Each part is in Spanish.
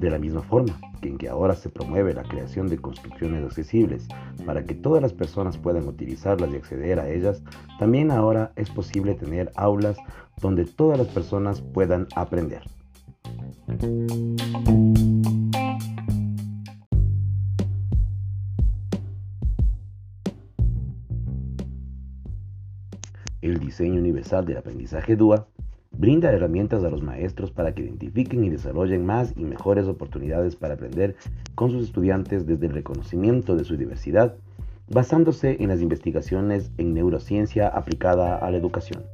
De la misma forma que en que ahora se promueve la creación de construcciones accesibles para que todas las personas puedan utilizarlas y acceder a ellas, también ahora es posible tener aulas donde todas las personas puedan aprender. El diseño universal del aprendizaje DUA brinda herramientas a los maestros para que identifiquen y desarrollen más y mejores oportunidades para aprender con sus estudiantes desde el reconocimiento de su diversidad, basándose en las investigaciones en neurociencia aplicada a la educación.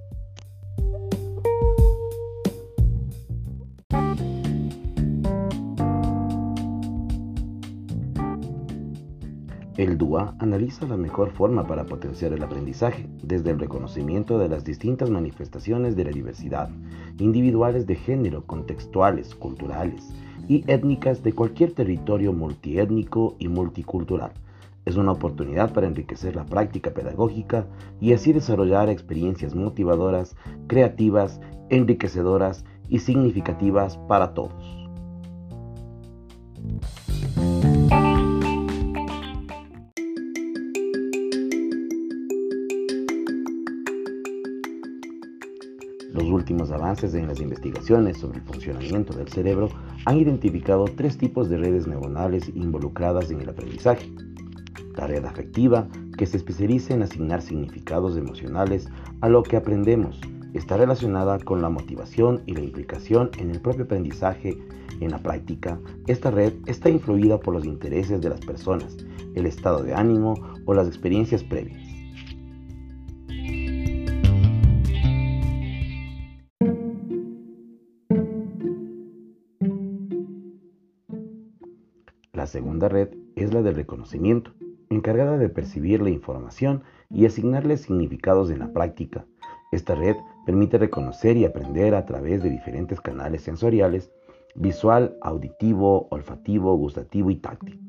El DUA analiza la mejor forma para potenciar el aprendizaje, desde el reconocimiento de las distintas manifestaciones de la diversidad, individuales de género, contextuales, culturales y étnicas de cualquier territorio multiétnico y multicultural. Es una oportunidad para enriquecer la práctica pedagógica y así desarrollar experiencias motivadoras, creativas, enriquecedoras y significativas para todos. Los últimos avances en las investigaciones sobre el funcionamiento del cerebro han identificado tres tipos de redes neuronales involucradas en el aprendizaje. La red afectiva, que se especializa en asignar significados emocionales a lo que aprendemos, está relacionada con la motivación y la implicación en el propio aprendizaje. En la práctica, esta red está influida por los intereses de las personas, el estado de ánimo o las experiencias previas. La segunda red es la del reconocimiento, encargada de percibir la información y asignarle significados en la práctica. Esta red permite reconocer y aprender a través de diferentes canales sensoriales, visual, auditivo, olfativo, gustativo y táctil.